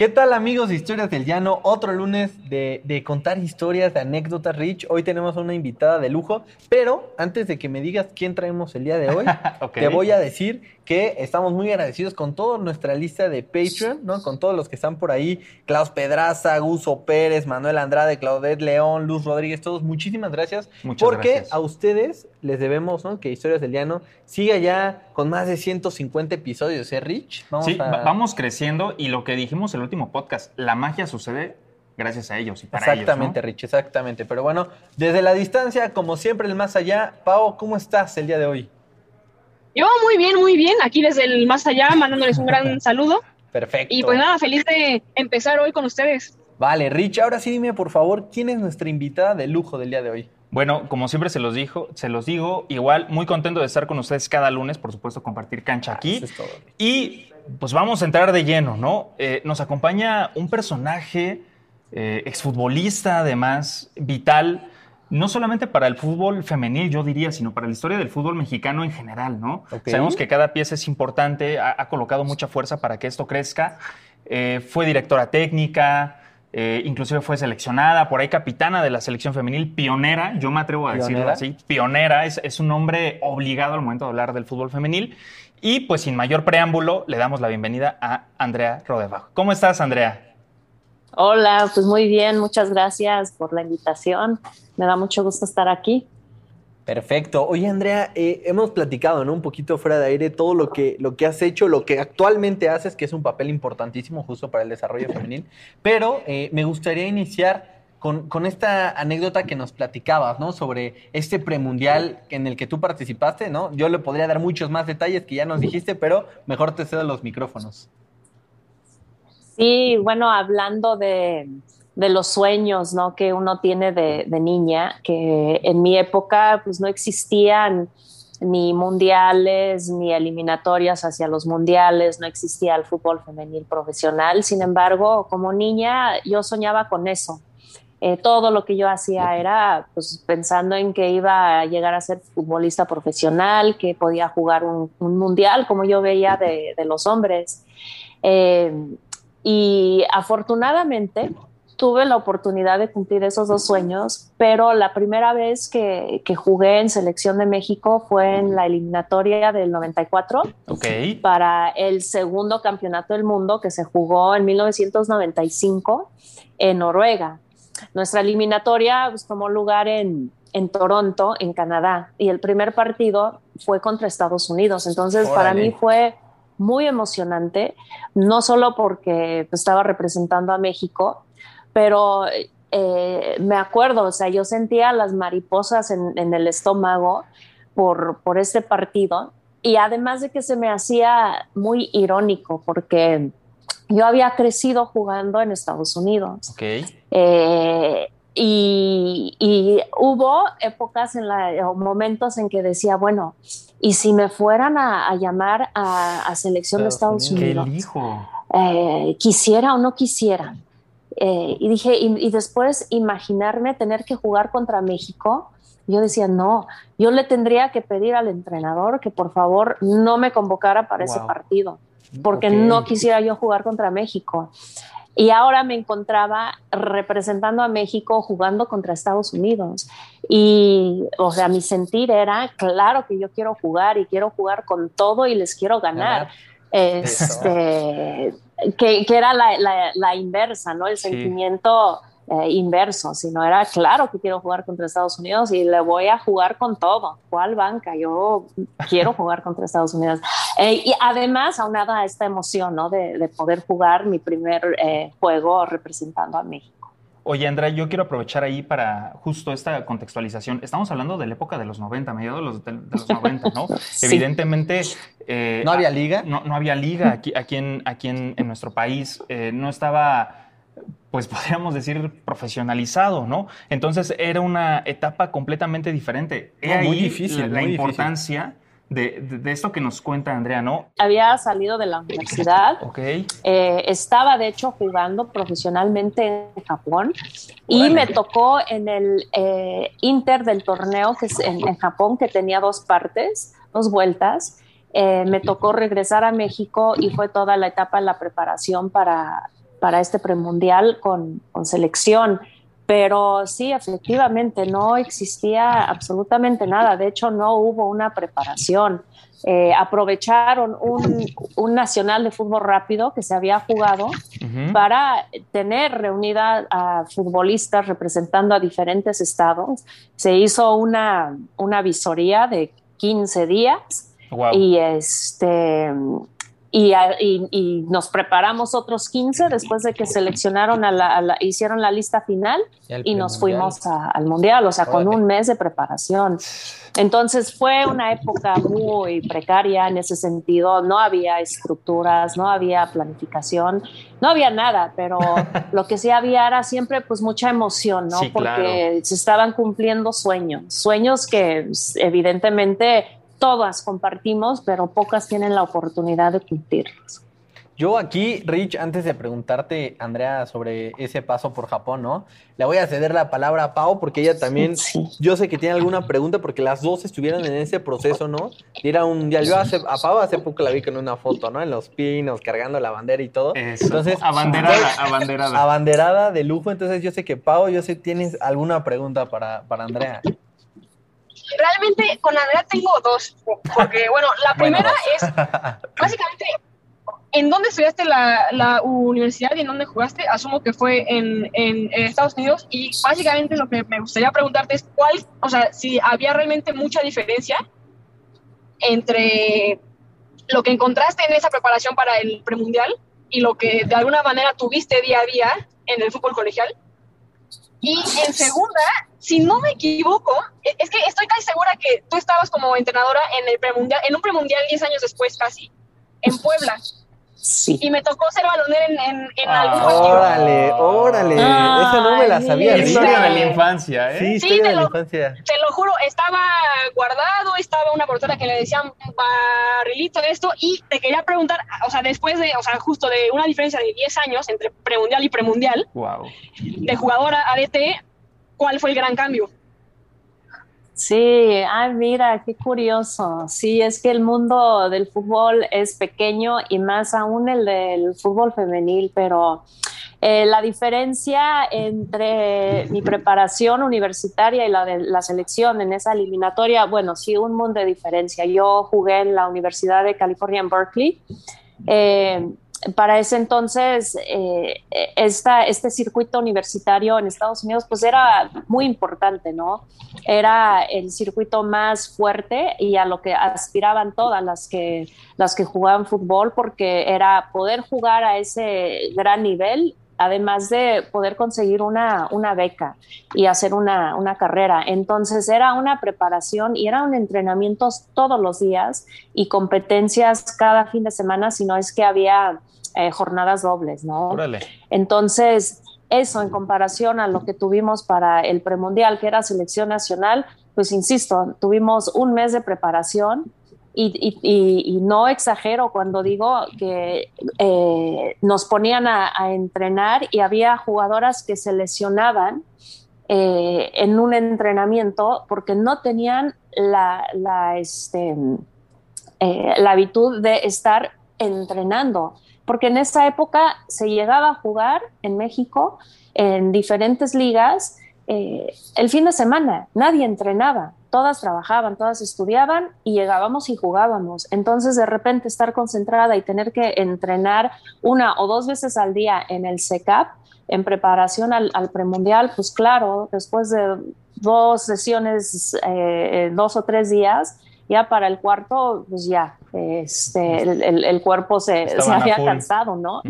¿Qué tal amigos de Historias del Llano? Otro lunes de, de contar historias, de anécdotas, Rich. Hoy tenemos una invitada de lujo, pero antes de que me digas quién traemos el día de hoy, te voy a decir que estamos muy agradecidos con toda nuestra lista de Patreon, ¿no? Con todos los que están por ahí, Klaus Pedraza, Guso Pérez, Manuel Andrade, Claudette León, Luz Rodríguez, todos, muchísimas gracias. Muchas porque gracias. a ustedes les debemos, ¿no? Que Historias del Llano siga ya con más de 150 episodios, ¿eh, Rich? Vamos sí, a- vamos creciendo y lo que dijimos en el último podcast, la magia sucede gracias a ellos y para Exactamente, ellos. Rich, exactamente. Pero bueno, desde la distancia, como siempre, el más allá. Pau, ¿cómo estás el día de hoy? Yo muy bien, muy bien, aquí desde el más allá, mandándoles un gran saludo. Perfecto. Y pues nada, feliz de empezar hoy con ustedes. Vale, Rich, ahora sí dime, por favor, ¿quién es nuestra invitada de lujo del día de hoy? ¿No? Bueno, como siempre se los dijo, se los digo, igual muy contento de estar con ustedes cada lunes, por supuesto, compartir cancha aquí. Eso es todo. Y pues vamos a entrar de lleno, ¿no? Eh, nos acompaña un personaje eh, exfutbolista, además, vital, no solamente para el fútbol femenil, yo diría, sino para la historia del fútbol mexicano en general, ¿no? Sabemos que cada pieza es importante, ha, ha colocado mucha fuerza para que esto crezca. Eh, fue directora técnica, eh, inclusive fue seleccionada, por ahí capitana de la selección femenil, pionera, yo me atrevo a decirlo así, pionera, es, es un nombre obligado al momento de hablar del fútbol femenil. Y pues sin mayor preámbulo, le damos la bienvenida a Andrea Rodebach. ¿Cómo estás, Andrea? Hola, pues muy bien, muchas gracias por la invitación. Me da mucho gusto estar aquí. Perfecto. Oye, Andrea, eh, hemos platicado, ¿no? Un poquito fuera de aire todo lo que, lo que has hecho, lo que actualmente haces, que es un papel importantísimo justo para el desarrollo femenil. Pero eh, me gustaría iniciar con, con esta anécdota que nos platicabas, ¿no? Sobre este premundial en el que tú participaste, ¿no? Yo le podría dar muchos más detalles que ya nos dijiste, pero mejor te cedo los micrófonos. Sí, bueno, hablando de, de los sueños, ¿no? Que uno tiene de, de niña, que en mi época pues no existían ni mundiales ni eliminatorias hacia los mundiales, no existía el fútbol femenil profesional. Sin embargo, como niña yo soñaba con eso. Eh, todo lo que yo hacía era pues, pensando en que iba a llegar a ser futbolista profesional, que podía jugar un, un mundial como yo veía de, de los hombres. Eh, y afortunadamente tuve la oportunidad de cumplir esos dos sueños, pero la primera vez que, que jugué en Selección de México fue en la eliminatoria del 94 Ok. para el segundo campeonato del mundo que se jugó en 1995 en Noruega. Nuestra eliminatoria pues, tomó lugar en, en Toronto, en Canadá, y el primer partido fue contra Estados Unidos. Entonces, para Órale. mí fue muy emocionante, no solo porque pues, estaba representando a México, pero eh, me acuerdo, o sea, yo sentía las mariposas en, en el estómago por, por este partido y además de que se me hacía muy irónico porque yo había crecido jugando en Estados Unidos Ok. eh, y, y hubo épocas en la, o momentos en que decía, bueno, ¿y si me fueran a, a llamar a, a selección Estados de Estados ¿Qué Unidos? elijo? Eh, quisiera o no quisiera. Eh, y dije, y, y después imaginarme tener que jugar contra México, yo decía, no, yo le tendría que pedir al entrenador que por favor no me convocara para ese Wow. partido, porque Ok. no quisiera yo jugar contra México. Y ahora me encontraba representando a México jugando contra Estados Unidos. Y, o sea, mi sentir era, claro que yo quiero jugar y quiero jugar con todo y les quiero ganar. Este, que, que era la, la- la inversa, ¿no? El Sí. sentimiento eh, inverso, sino era claro que quiero jugar contra Estados Unidos y le voy a jugar con todo. ¿Cuál banca? Yo quiero jugar contra Estados Unidos. Eh, y además, aunada a esta emoción, ¿no? De, de poder jugar mi primer eh, juego representando a México. Oye, Andrea, yo quiero aprovechar ahí para justo esta contextualización. Estamos hablando de la época de los 90, mediados de los, de, de los 90, ¿no? Sí. Evidentemente... eh, ¿No había liga? No, no había liga aquí, aquí, en, aquí en, en nuestro país. Eh, no estaba pues podríamos decir profesionalizado, ¿no? Entonces era una etapa completamente diferente. He muy ahí difícil, la, muy importancia de, de- de esto que nos cuenta Andrea, ¿no? Había salido de la universidad, Ok. eh, estaba de hecho jugando profesionalmente en Japón y me tocó en el eh, Inter del torneo que es en, en Japón, que tenía dos partes, dos vueltas. Eh, me tocó regresar a México y fue toda la etapa de la preparación para, para este premundial con, con selección. Pero sí, efectivamente, no existía absolutamente nada. De hecho, no hubo una preparación. Eh, aprovecharon un, un nacional de fútbol rápido que se había jugado para tener reunida a futbolistas representando a diferentes estados. Se hizo una, una visoría de 15 días Wow. y este y, y- y nos preparamos otros 15 después de que seleccionaron a la, a la- hicieron la lista final y nos fuimos a- al mundial, o sea, con un mes de preparación. Entonces fue una época muy precaria en ese sentido, no había estructuras, no había planificación, no había nada, pero lo que sí había era siempre pues mucha emoción, ¿no? Sí, claro. Porque se estaban cumpliendo sueños, sueños que pues, evidentemente todas compartimos, pero pocas tienen la oportunidad de cumplirlos. Yo aquí, Rich, antes de preguntarte, Andrea, sobre ese paso por Japón, ¿no? Le voy a ceder la palabra a Pau porque ella también, Sí. yo sé que tiene alguna pregunta porque las dos estuvieron en ese proceso, ¿no? De ir a un mundial. Yo hace- a Pau hace poco la vi con una foto, ¿no? En los pinos, cargando la bandera y todo. Eso. Entonces, abanderada, abanderada. abanderada de lujo. Entonces, yo sé que Pau, yo sé tienes alguna pregunta para, para Andrea. Realmente con Andrea tengo dos, porque bueno, la Bueno, primera es básicamente ¿en dónde estudiaste la, la universidad y en dónde jugaste? Asumo que fue en, en- en Estados Unidos y básicamente lo que me gustaría preguntarte es cuál, o sea, si había realmente mucha diferencia entre lo que encontraste en esa preparación para el premundial y lo que de alguna manera tuviste día a día en el fútbol colegial. Y en segunda, si no me equivoco, e- es que estoy casi segura que tú estabas como entrenadora en el premundial, en un premundial 10 años después casi, en Puebla. Sí. Y me tocó ser balonera en, en, en Ah. algún. Órale, órale. Esa no me la sabía. Rich. Historia de la infancia, ¿eh? Sí, Sí, historia te de la lo- infancia. Te lo juro, estaba guardado, estaba una portera que le decían barrilito esto, y te quería preguntar, o sea, después de, o sea, justo de una diferencia de 10 años entre premundial y premundial, Wow. de jugadora a DT, ¿cuál fue el gran cambio? Sí, ay, mira, qué curioso. Sí, es que el mundo del fútbol es pequeño y más aún el del fútbol femenil, pero eh, la diferencia entre mi preparación universitaria y la de la selección en esa eliminatoria, bueno, sí, un mundo de diferencia. Yo jugué en la Universidad de California en Berkeley. Eh, para ese entonces, eh, este circuito universitario en Estados Unidos, pues era muy importante, ¿no? Era el circuito más fuerte y a lo que aspiraban todas las que, las que jugaban fútbol, porque era poder jugar a ese gran nivel, además de poder conseguir una, una beca y hacer una, una carrera. Entonces era una preparación y eran entrenamientos todos los días y competencias cada fin de semana, si no es que había eh, jornadas dobles, ¿no? Órale. Entonces, eso en comparación a lo que tuvimos para el premundial, que era selección nacional, pues insisto, tuvimos un mes de preparación y, y- no exagero cuando digo que eh, nos ponían a, a entrenar y había jugadoras que se lesionaban eh, en un entrenamiento porque no tenían la, la, este, eh, la habitud de estar entrenando, porque en esa época se llegaba a jugar en México en diferentes ligas eh, el fin de semana, nadie entrenaba, todas trabajaban, todas estudiaban y llegábamos y jugábamos. Entonces de repente estar concentrada y tener que entrenar una o dos veces al día en el SECAP en preparación al, al premundial, pues claro, después de dos sesiones, eh, dos o tres días, ya para el cuarto, pues ya, este, el, el- el cuerpo se, se había cansado, ¿no?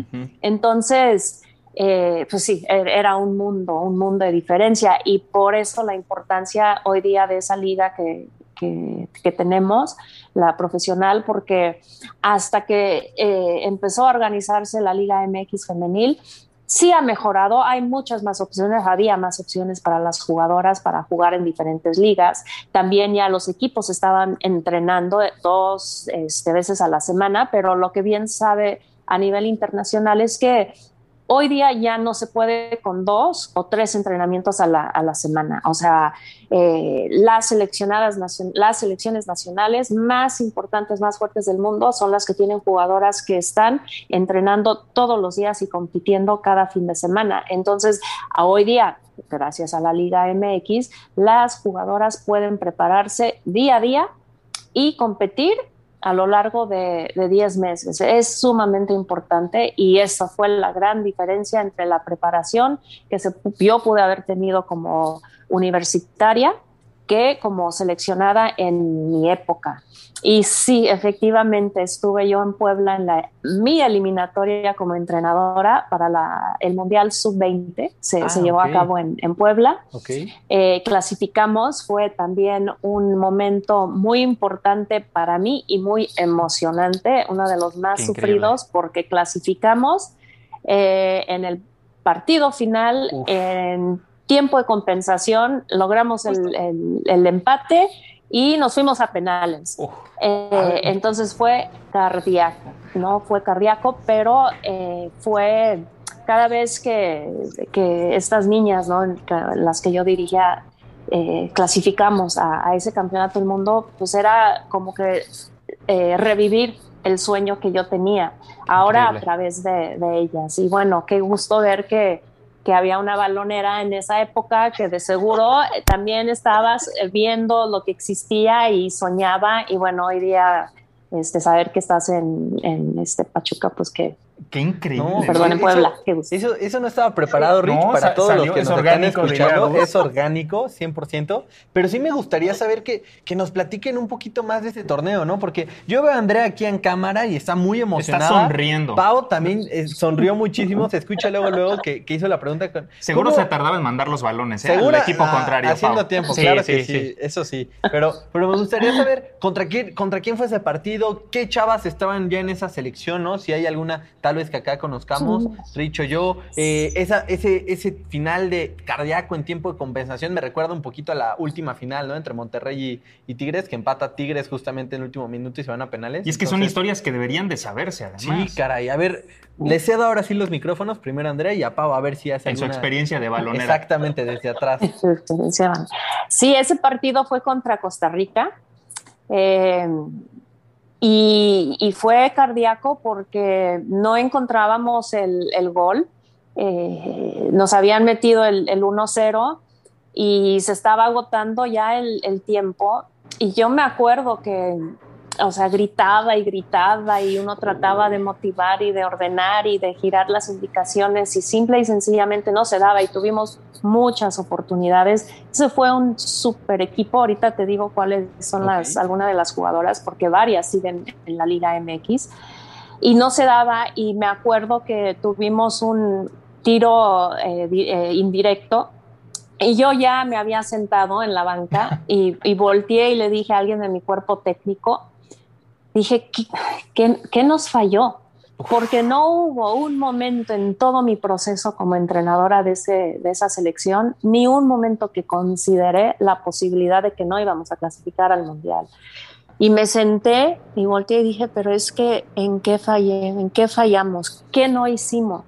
Entonces, eh, pues sí, er- era un mundo, un mundo de diferencia y por eso la importancia hoy día de esa liga que, que- tenemos, la profesional, porque hasta que eh, empezó a organizarse la Liga MX femenil, sí ha mejorado, hay muchas más opciones, había más opciones para las jugadoras para jugar en diferentes ligas. También ya los equipos estaban entrenando dos este, veces a la semana, pero lo que bien sabe a nivel internacional es que Hoy día ya no se puede con dos o tres entrenamientos a la, a la semana. O sea, eh, las, seleccionadas las selecciones nacionales más importantes, más fuertes del mundo son las que tienen jugadoras que están entrenando todos los días y compitiendo cada fin de semana. Entonces, a hoy día, gracias a la Liga MX, las jugadoras pueden prepararse día a día y competir a lo largo de 10 meses. Es sumamente importante y esa fue la gran diferencia entre la preparación que se, yo pude haber tenido como universitaria que como seleccionada en mi época. Y sí, efectivamente, estuve yo en Puebla en la, mi eliminatoria como entrenadora para la, el Mundial Sub-20, se, se, ah, llevó a cabo en, en Puebla. Okay. Eh, clasificamos, fue también un momento muy importante para mí y muy emocionante, uno de los más sufridos porque clasificamos eh, en el partido final Uf. en tiempo de compensación, logramos el, el, el empate y nos fuimos a penales. Eh, entonces fue cardíaco, ¿no? Fue cardíaco, pero eh, fue cada vez que, que, estas niñas, ¿no? Las que yo dirigía, eh, clasificamos a, a, ese campeonato del mundo, pues era como que eh, revivir el sueño que yo tenía, ahora Increíble. a través de, de ellas. Y bueno, qué gusto ver que que había una balonera en esa época que de seguro eh, también estabas eh, viendo lo que existía y soñaba y bueno, hoy día este, saber que estás en, en este Pachuca, pues que, Qué increíble. No, perdón, en Puebla. Eso, eso, no estaba preparado, Rich, no, para todos salió, los que nos están escuchando. Es orgánico, 100%. Pero sí me gustaría saber que, que nos platiquen un poquito más de este torneo, ¿no? Porque yo veo a Andrea aquí en cámara y está muy emocionada. Está sonriendo. Pau también eh, sonrió muchísimo. Se escucha luego, luego que, que hizo la pregunta. Con, Seguro ¿cómo? se tardaba en mandar los balones, ¿eh? Seguro, Al equipo ah, contrario. Haciendo Pau. tiempo, sí, claro sí, que sí, sí, Eso sí. Pero, pero me gustaría saber contra quién, contra quién fue ese partido, qué chavas estaban ya en esa selección, ¿no? Si hay alguna, tal vez que acá conozcamos Richo yo, eh, esa, ese, ese final de cardíaco en tiempo de compensación me recuerda un poquito a la última final, ¿no? Entre Monterrey y, y Tigres, que empata Tigres justamente en el último minuto y se van a penales. Y es que Entonces, son historias que deberían de saberse, además. Sí, caray. A ver, le cedo ahora sí los micrófonos, primero a Andrea y a Pau, a ver si hace En alguna... su experiencia de balonera. Exactamente, desde atrás. Sí, ese partido fue contra Costa Rica. Eh, y, fue cardíaco porque no encontrábamos el, el gol. Eh, nos habían metido el, el 1-0 y se estaba agotando ya el, el, tiempo. Y yo me acuerdo que o sea, gritaba y gritaba y uno trataba de motivar y de ordenar y de girar las indicaciones y simple y sencillamente no se daba y tuvimos muchas oportunidades. Ese fue un super equipo. Ahorita te digo cuáles son okay. las, algunas de las jugadoras porque varias siguen en la Liga MX y no se daba y me acuerdo que tuvimos un tiro eh, eh, indirecto y yo ya me había sentado en la banca y, y, volteé y le dije a alguien de mi cuerpo técnico, dije, ¿qué, qué, qué nos falló? Porque no hubo un momento en todo mi proceso como entrenadora de, ese, de esa selección, ni un momento que consideré la posibilidad de que no íbamos a clasificar al Mundial. Y me senté y volteé y dije, pero es que ¿en qué fallé? ¿En qué fallamos? ¿Qué no hicimos?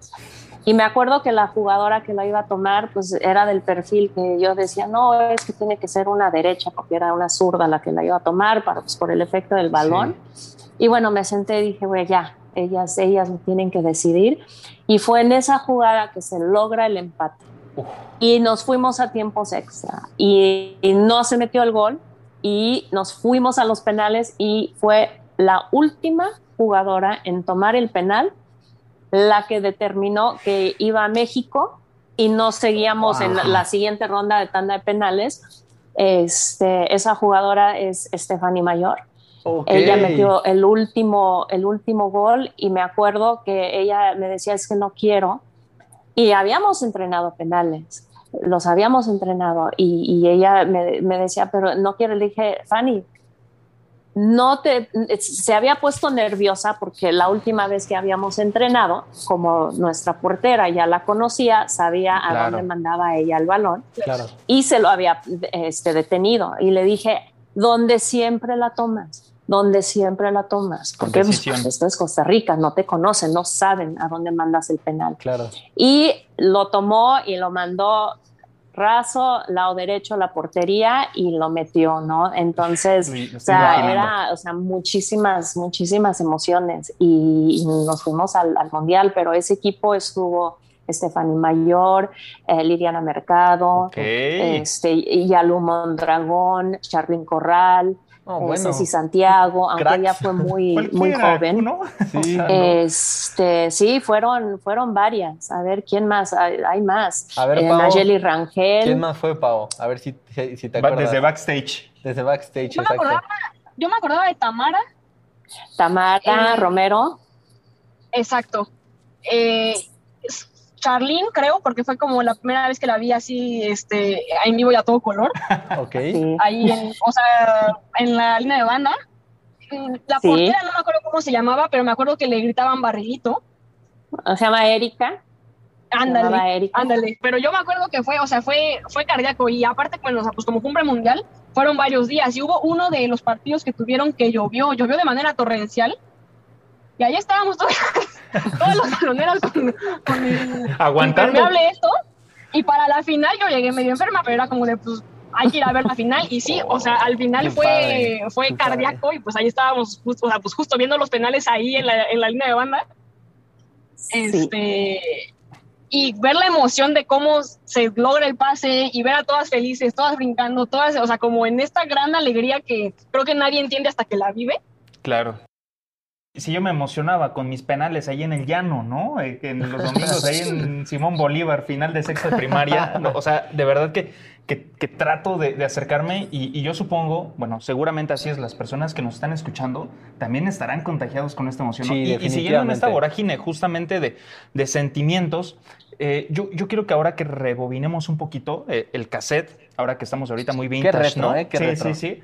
Y me acuerdo que la jugadora que la iba a tomar, pues era del perfil que yo decía, no, es que tiene que ser una derecha, porque era una zurda la que la iba a tomar, para, pues, por el efecto del balón. Sí. Y bueno, me senté y dije, güey, ya, ellas, ellas tienen que decidir. Y fue en esa jugada que se logra el empate. Uf. Y nos fuimos a tiempos extra. Y, y no se metió el gol. Y nos fuimos a los penales y fue la última jugadora en tomar el penal la que determinó que iba a México y no seguíamos wow. en la, la, siguiente ronda de tanda de penales. Este, esa jugadora es Stephanie Mayor. Okay. Ella metió el último, el último gol y me acuerdo que ella me decía es que no quiero. Y habíamos entrenado penales, los habíamos entrenado y, y ella me, me, decía, pero no quiero. Le dije, Fanny, no te, se había puesto nerviosa porque la última vez que habíamos entrenado, como nuestra portera ya la conocía, sabía a dónde mandaba ella el balón Claro. y se lo había este, detenido. Y le dije, ¿dónde siempre la tomas? ¿Dónde siempre la tomas? Porque pues, esto es Costa Rica, no te conocen, no saben a dónde mandas el penal. Claro. Y lo tomó y lo mandó raso, lado derecho, la portería y lo metió, ¿no? Entonces, o sea, era, o sea, muchísimas, muchísimas emociones y, y nos fuimos al, al Mundial, pero ese equipo estuvo Stephanie Mayor, eh, Liliana Mercado, este, Yalu Mondragón, Charlyn Corral, No, eh, bueno. Ceci Santiago, aunque cracks. ella fue muy, muy joven. ¿no? Sí. No. Este, sí, fueron, fueron varias. A ver, ¿quién más? Hay, hay más. A ver, Eh, Nayeli Rangel. ¿Quién más fue, Pau? A ver si, si, si te acuerdas. Desde backstage. Desde backstage, Yo me exacto. acordaba, yo me acordaba de Tamara, Tamara Eh, Romero. exacto. Eh, Charlene, creo, porque fue como la primera vez que la vi así, este, en vivo y a todo color, Ok. Sí. ahí en, o sea, en la línea de banda. Mm, La Sí. portera no me acuerdo cómo se llamaba, pero me acuerdo que le gritaban barrilito. Se llama Erika. Ándale, Erika. ándale. Pero yo me acuerdo que fue, o sea, fue, fue cardíaco y aparte, bueno, o sea, pues como cumbre mundial, fueron varios días y hubo uno de los partidos que tuvieron que llovió, llovió de manera torrencial. Y ahí estábamos todos, todos los baloneros con, con el Aguantando. impermeable esto. Y para la final yo llegué medio enferma, pero era como de, pues, hay que ir a ver la final. Y sí, o sea, al final fue, padre, fue cardíaco y pues ahí estábamos, justo, o sea, pues justo viendo los penales ahí en la, en la línea de banda. Sí. Este, y ver la emoción de cómo se logra el pase y ver a todas felices, todas brincando, todas, o sea, como en esta gran alegría que creo que nadie entiende hasta que la vive. Claro. Si yo me emocionaba con mis penales ahí en el llano, ¿no? Eh, En los domingos ahí en Simón Bolívar, final de sexta de primaria. No, o sea, de verdad que, que, que trato de, de acercarme y, y yo supongo, bueno, seguramente así es, las personas que nos están escuchando también estarán contagiados con esta emoción. ¿no? Sí, y, y siguiendo en esta vorágine justamente de, de sentimientos, eh, yo, yo quiero que ahora que rebobinemos un poquito eh, el cassette, ahora que estamos ahorita muy vintage, retro, ¿no? ¿eh? Qué sí, retro. sí, sí.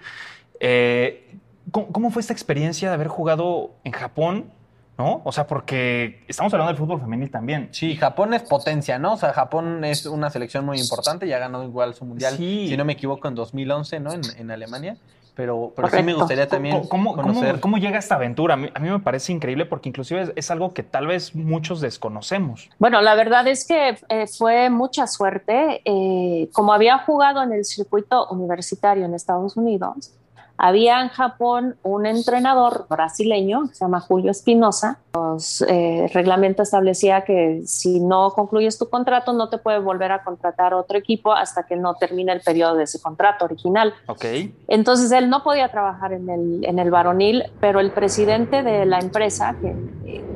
Eh, ¿cómo, cómo fue esta experiencia de haber jugado en Japón? ¿No? O sea, porque estamos hablando del fútbol femenil también. Sí, Japón es potencia, ¿no? O sea, Japón es una selección muy importante, ya ganó igual su mundial, Sí. si no me equivoco, en 2011, ¿no? En, en Alemania. Pero, pero sí me gustaría también ¿Cómo, cómo- conocer. cómo llega esta aventura? A mí, a mí me parece increíble porque inclusive es, es algo que tal vez muchos desconocemos. Bueno, la verdad es que eh, fue mucha suerte. Eh, como había jugado en el circuito universitario en Estados Unidos, había en Japón un entrenador brasileño que se llama Julio Espinosa. Los eh, reglamento establecía que si no concluyes tu contrato, no te puede volver a contratar otro equipo hasta que no termine el periodo de ese contrato original. Ok. Entonces él no podía trabajar en el, en el varonil, pero el presidente de la empresa que,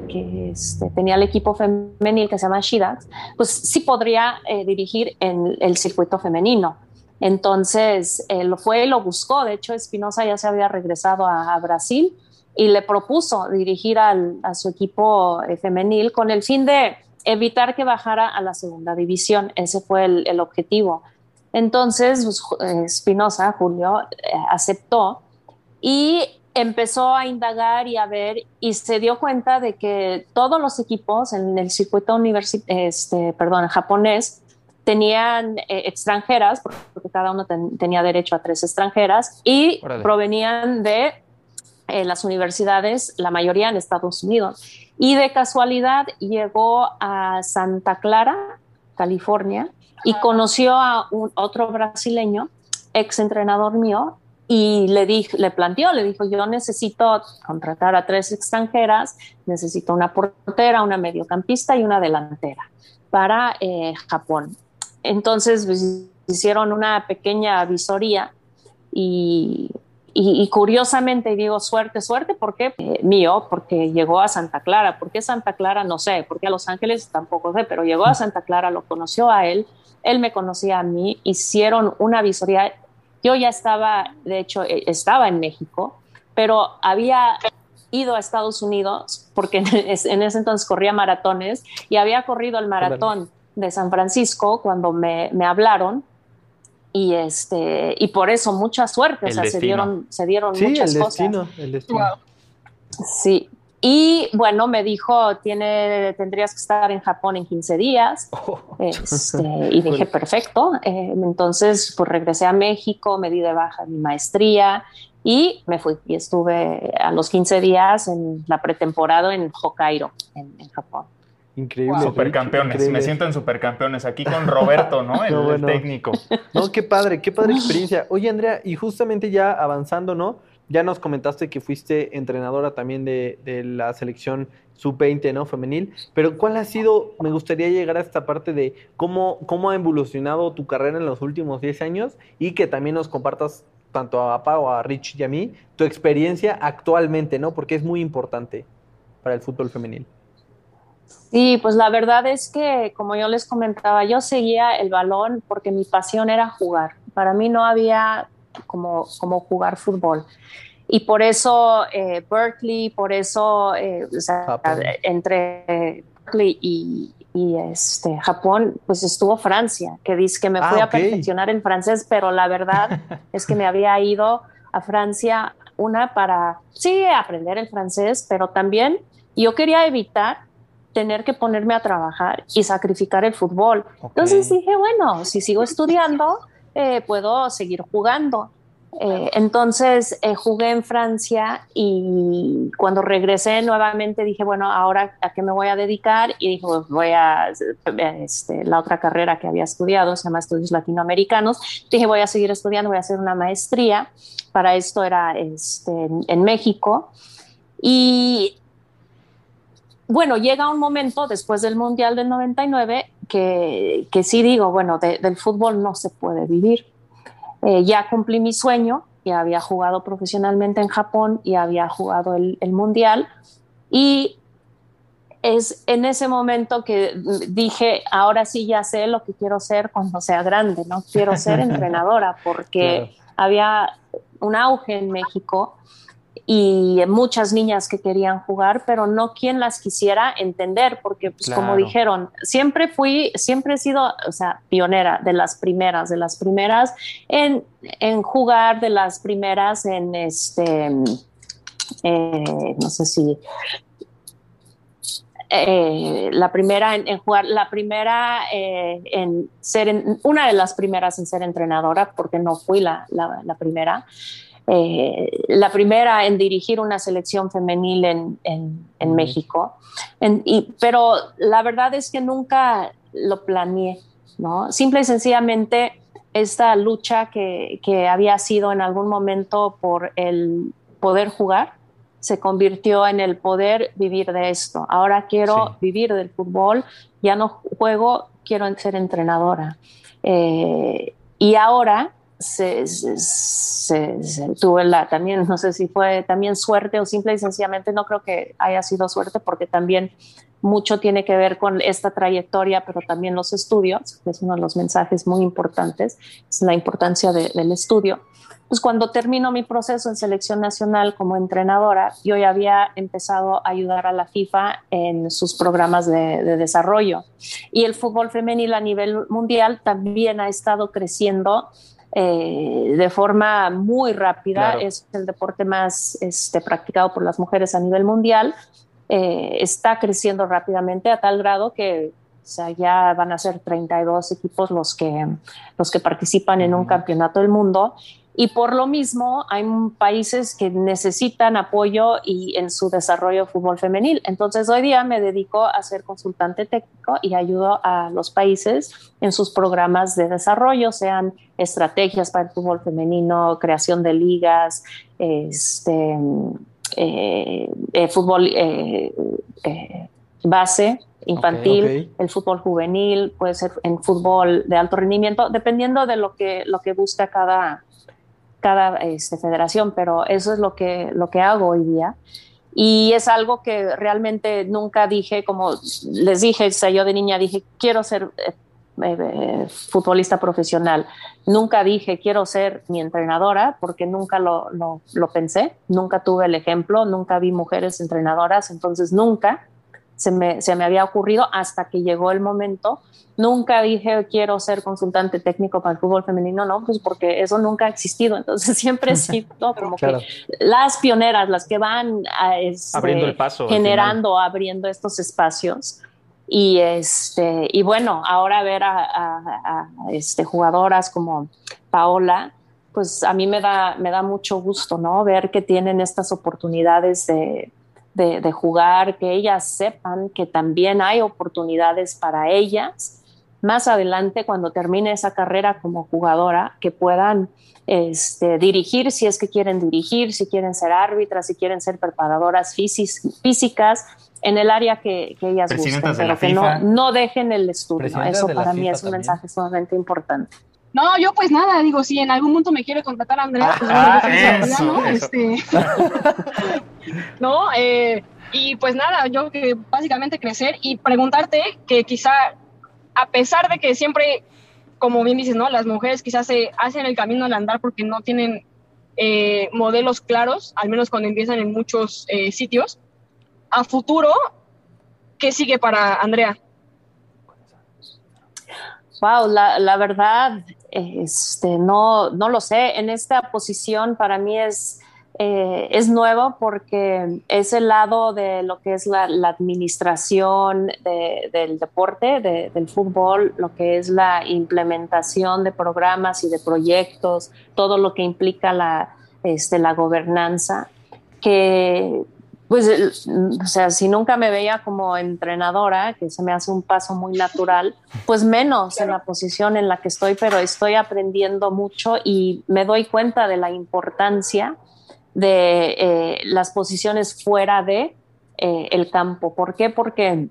que este, tenía el equipo femenil que se llama Shidax, pues sí podría eh, dirigir en el circuito femenino. Entonces él lo fue y lo buscó. De hecho, Espinosa ya se había regresado a, Brasil y le propuso dirigir a su equipo eh, femenil con el fin de evitar que bajara a la segunda división. Ese fue el, objetivo. Entonces, pues, eh, Espinosa, Julio, eh, aceptó y empezó a indagar y a ver y se dio cuenta de que todos los equipos en el circuito este, perdón, japonés tenían eh, extranjeras, porque cada uno ten- tenía derecho a tres extranjeras, y Órale. provenían de eh, las universidades, la mayoría en Estados Unidos. Y de casualidad llegó a Santa Clara, California, y conoció a un, otro brasileño, ex entrenador mío, y le, dije, le planteó, le dijo, yo necesito contratar a tres extranjeras, necesito una portera, una mediocampista y una delantera para eh, Japón. Entonces pues, hicieron una pequeña visoría y, y, y curiosamente digo suerte, suerte, porque eh, mío, porque llegó a Santa Clara. ¿Por qué Santa Clara? No sé, porque a Los Ángeles tampoco sé, pero llegó a Santa Clara, lo conoció a él, él me conocía a mí, hicieron una visoría. Yo ya estaba, de hecho, eh, estaba en México, pero había ido a Estados Unidos porque en ese, en ese entonces corría maratones y había corrido el maratón de San Francisco cuando me, me hablaron y este y por eso mucha suerte, El o sea, se dieron, se dieron Sí, muchas el cosas. destino, el destino. Wow. Sí. Y bueno, me dijo, tiene, tendrías que estar en Japón en 15 días. Oh. Este, y dije, perfecto. Eh, entonces, pues regresé a México, me di de baja mi maestría y me fui. Y estuve a los 15 días en la pretemporada en Hokkaido, en, en Japón. Increíble. Rick, Supercampeones, increíble. me siento en supercampeones aquí con Roberto, ¿no? El, técnico. No, qué padre, qué padre experiencia. Oye, Andrea, y justamente ya avanzando, ¿no? Ya nos comentaste que fuiste entrenadora también de, de la selección sub-20, ¿no? Femenil. Pero ¿cuál ha sido, me gustaría llegar a esta parte de cómo, cómo ha evolucionado tu carrera en los últimos 10 años y que también nos compartas tanto a Pau, a Rich y a mí, tu experiencia actualmente, ¿no? Porque es muy importante para el fútbol femenil. Sí, pues la verdad es que, como yo les comentaba, yo seguía el balón porque mi pasión era jugar. Para mí no había como, como jugar fútbol. Y por eso eh, Berkeley, por eso eh, o sea, Japón. entre Berkeley y, y, este, Japón, pues estuvo Francia, que dice que me fui Ah, a ok. perfeccionar en francés, pero la verdad es que me había ido a Francia una para, sí, aprender el francés, pero también yo quería evitar tener que ponerme a trabajar y sacrificar el fútbol. Entonces dije, bueno, si sigo estudiando, eh, puedo seguir jugando. Eh, entonces eh, jugué en Francia y cuando regresé nuevamente dije, bueno, ahora a qué me voy a dedicar y dije, pues voy a, este, la otra carrera que había estudiado, se llama Estudios Latinoamericanos, dije, voy a seguir estudiando, voy a hacer una maestría, para esto era este, en, en México. Y bueno, llega un momento después del Mundial del 99 que, que sí digo, bueno, de, del fútbol no se puede vivir. Eh, ya cumplí mi sueño, ya había jugado profesionalmente en Japón y había jugado el, el Mundial. Y es en ese momento que dije, ahora sí ya sé lo que quiero ser cuando sea grande, ¿no? Quiero ser entrenadora porque Claro. había un auge en México y muchas niñas que querían jugar, pero no quien las quisiera entender, porque pues, como dijeron, siempre fui, siempre he sido, o sea, pionera de las primeras, de las primeras en, en jugar, de las primeras en este, eh, no sé si eh, la primera en, en jugar, la primera eh, en ser, en, una de las primeras en ser entrenadora, porque no fui la, la, la primera. Eh, la primera en dirigir una selección femenil en, en, en. México. En, y, pero la verdad es que nunca lo planeé, ¿no? Simple y sencillamente esta lucha que, que había sido en algún momento por el poder jugar se convirtió en el poder vivir de esto. Ahora quiero Sí. vivir del fútbol, ya no juego, quiero ser entrenadora. Eh, y ahora se, se- se- se- tuve la también, no sé si fue también suerte o simple y sencillamente no creo que haya sido suerte porque también mucho tiene que ver con esta trayectoria, pero también los estudios, que es uno de los mensajes muy importantes, es la importancia de- del estudio. Pues cuando termino mi proceso en selección nacional como entrenadora, yo ya había empezado a ayudar a la FIFA en sus programas de, de desarrollo. Y el fútbol femenil a nivel mundial también ha estado creciendo eh, de forma muy rápida. Claro. Es el deporte más este, practicado por las mujeres a nivel mundial. Eh, está creciendo rápidamente a tal grado que o sea, ya van a ser 32 equipos los que, los que participan en un campeonato del mundo. Y por lo mismo, hay países que necesitan apoyo y en su desarrollo de fútbol femenil. Entonces, hoy día me dedico a ser consultante técnico y ayudo a los países en sus programas de desarrollo, sean estrategias para el fútbol femenino, creación de ligas, este, eh, eh, fútbol eh, base infantil, el fútbol juvenil, puede ser en fútbol de alto rendimiento, dependiendo de lo que, lo que busca cada, cada este, federación, pero eso es lo que, lo que hago hoy día. Y es algo que realmente nunca dije, como les dije, o yo de niña dije, quiero ser eh, eh, futbolista profesional. Nunca dije, quiero ser mi entrenadora, porque nunca lo, lo pensé, nunca tuve el ejemplo, nunca vi mujeres entrenadoras, entonces nunca se me, se me había ocurrido hasta que llegó el momento. Nunca dije quiero ser consultante técnico para el fútbol femenino, no, pues porque eso nunca ha existido. Entonces siempre he sido como Claro. que las pioneras, las que van a, este, Abriendo el paso, al generando, abriendo estos espacios. Y, este, y bueno, ahora ver a, a- a, este, jugadoras como Paola, pues a mí me da, me da mucho gusto, ¿no? Ver que tienen estas oportunidades de, de, de jugar, que ellas sepan que también hay oportunidades para ellas más adelante cuando termine esa carrera como jugadora, que puedan este, dirigir si es que quieren dirigir, si quieren ser árbitras, si quieren ser preparadoras físicas en el área que, que ellas gusten, pero que FIFA. no, no dejen el estudio. Eso para mí es un también. mensaje sumamente importante. No, yo pues nada, digo, si en algún punto me quiere contratar Andrea, pues Ah, bueno, yo eso, ¿no? eso. Este, no, eh, y pues nada, yo que básicamente crecer y preguntarte que quizá, a pesar de que siempre, como bien dices, ¿no? Las mujeres quizás se hacen el camino al andar porque no tienen eh, modelos claros, al menos cuando empiezan en muchos eh, sitios. A futuro, ¿qué sigue para Andrea? Wow, la, la verdad, este, no, no lo sé. En esta posición para mí es, eh, es nuevo porque es el lado de lo que es la, administración de- del deporte, de- del fútbol, lo que es la implementación de programas y de proyectos, todo lo que implica la, este, la gobernanza, que pues, el- o sea, si nunca me veía como entrenadora, que se me hace un paso muy natural, pues menos en la posición en la que estoy, pero estoy aprendiendo mucho y me doy cuenta de la importancia de eh, las posiciones fuera de eh, el campo. ¿Por qué? Porque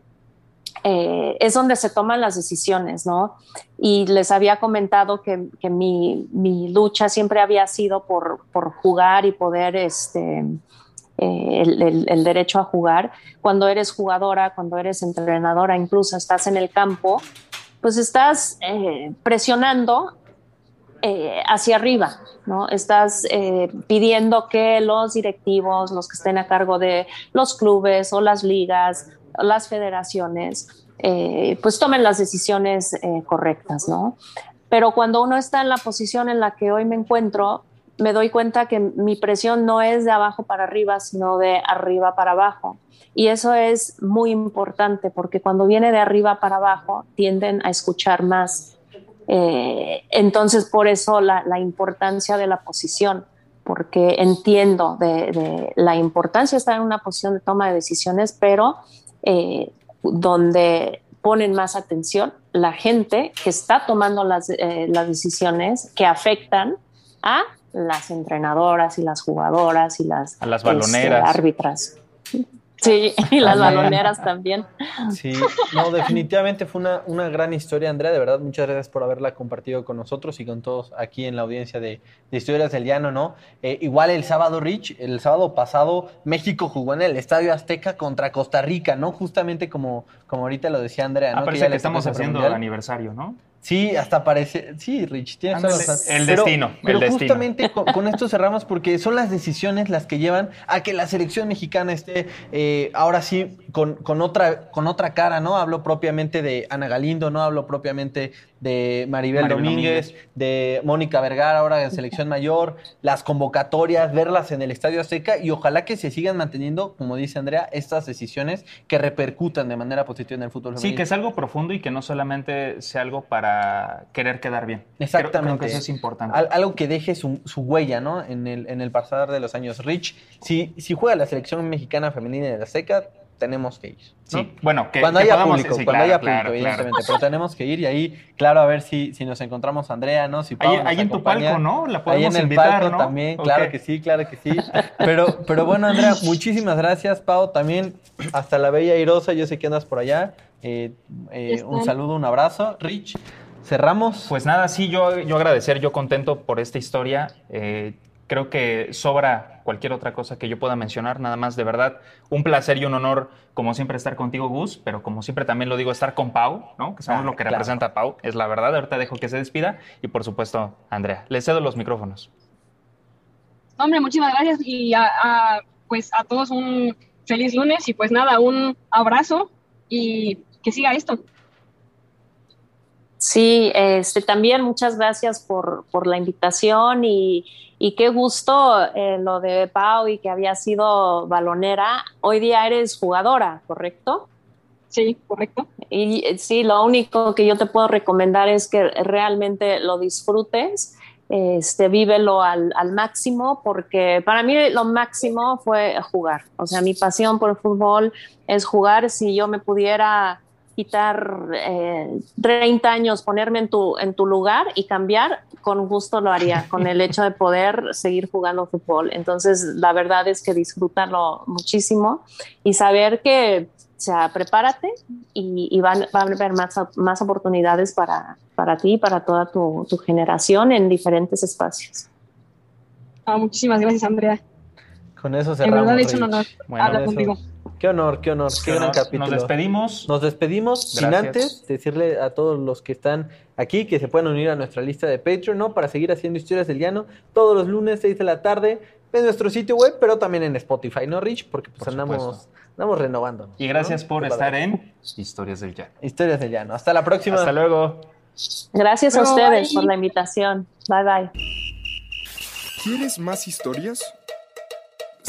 eh, es donde se toman las decisiones, ¿no? Y les había comentado que, que mi, mi lucha siempre había sido por, por jugar y poder, este, eh, el, derecho a jugar. Cuando eres jugadora, cuando eres entrenadora, incluso estás en el campo, pues estás eh, presionando eh, hacia arriba, ¿no? Estás pidiendo que los directivos, los que estén a cargo de los clubes o las ligas, o las federaciones, pues tomen las decisiones correctas, ¿no? Pero cuando uno está en la posición en la que hoy me encuentro, me doy cuenta que mi presión no es de abajo para arriba, sino de arriba para abajo. Y eso es muy importante porque cuando viene de arriba para abajo tienden a escuchar más. Eh, entonces, por eso la, la importancia de la posición, porque entiendo de, la importancia de estar en una posición de toma de decisiones, pero eh, donde ponen más atención la gente que está tomando las, eh, las decisiones que afectan a las entrenadoras y las jugadoras y las, A las este, baloneras. árbitras. Sí, y las baloneras también. Sí, no, definitivamente fue una, una gran historia, Andrea. De verdad, muchas gracias por haberla compartido con nosotros y con todos aquí en la audiencia de, de Historias del Llano, ¿no? Eh, igual el sábado, Rich, el sábado pasado, México jugó en el Estadio Azteca contra Costa Rica, ¿no? Justamente como, como ahorita lo decía Andrea, ¿no? Ah, parece que estamos haciendo premundial. aniversario, ¿no? Sí, hasta parece. Sí, Rich, tienes Ándale, razón. el Pero- destino, el Pero destino. justamente con, con esto cerramos porque son las decisiones las que llevan a que la selección mexicana esté eh, ahora sí con, con otra, con otra cara, ¿no? Hablo propiamente de Ana Galindo, ¿no? Hablo propiamente de Maribel, Maribel Domínguez, Domínguez. de Mónica Vergara, ahora en selección mayor, las convocatorias, verlas en el Estadio Azteca y ojalá que se sigan manteniendo, como dice Andrea, estas decisiones que repercutan de manera positiva en el fútbol Sí, que es algo profundo y que no solamente sea algo para querer quedar bien. Exactamente. Creo, que eso es importante. Al- algo que deje su, su huella, ¿no? En el, en el pasar de los años. Rich, si, si juega la selección mexicana femenina de la SECA, tenemos que ir. ¿no? Sí, bueno, que, cuando que haya podamos- público, sí, cuando claro, haya público, claro, claro. evidentemente. Pero tenemos que ir y ahí, claro, a ver si, si nos encontramos Andrea, ¿no? Si Pau Ahí, nos ahí en tu palco, ¿no? La Ahí podemos en el invitar, palco ¿no? también, claro que sí, claro que sí. Pero, pero bueno, Andrea, muchísimas gracias, Pau. También hasta la Bella Irosa, yo sé que andas por allá. Eh, eh, un saludo, un abrazo. Rich, cerramos. Pues nada, sí, yo, yo agradecer, yo contento por esta historia. Eh, creo que sobra cualquier otra cosa que yo pueda mencionar, nada más de verdad, un placer y un honor, como siempre, estar contigo, Gus, pero como siempre también lo digo, estar con Pau, ¿no? Que sabemos Ah, lo que claro. representa a Pau, es la verdad. Ahorita dejo que se despida y, por supuesto, Andrea. Le cedo los micrófonos. Hombre, muchísimas gracias y a, a, pues a todos un feliz lunes y pues nada, un abrazo y que siga esto. Sí, este, también muchas gracias por, por la invitación y, y qué gusto eh, lo de Pau y que había sido balonera. Hoy día eres jugadora, ¿correcto? Sí, correcto. Y eh, sí, lo único que yo te puedo recomendar es que realmente lo disfrutes, este, vívelo al, al máximo, porque para mí lo máximo fue jugar. O sea, mi pasión por el fútbol es jugar. Si yo me pudiera quitar eh, 30 años, ponerme en tu, en tu lugar y cambiar, con gusto lo haría, con el hecho de poder seguir jugando fútbol. Entonces, la verdad es que disfrútalo muchísimo y saber que, o sea, prepárate y, y van, van, a haber más, más oportunidades para, para ti y para toda tu, tu generación en diferentes espacios. Ah, muchísimas gracias, Andrea. Con eso En cerramos. verdad, es un Rich. honor Bueno, hablar eso. Qué honor, qué honor, qué gran Nos- capítulo. Nos despedimos. Nos despedimos sin antes decirle a todos los que están aquí que se pueden unir a nuestra lista de Patreon, ¿no? Para seguir haciendo historias del llano todos los lunes, 6 de la tarde, en nuestro sitio web, pero también en Spotify, ¿no, Rich? Porque pues Por andamos, andamos renovando. Y gracias por estar en en Historias del Llano. Historias del llano. Hasta la próxima. Hasta luego. Gracias a ustedes por la invitación. Bye bye. ¿Quieres más historias?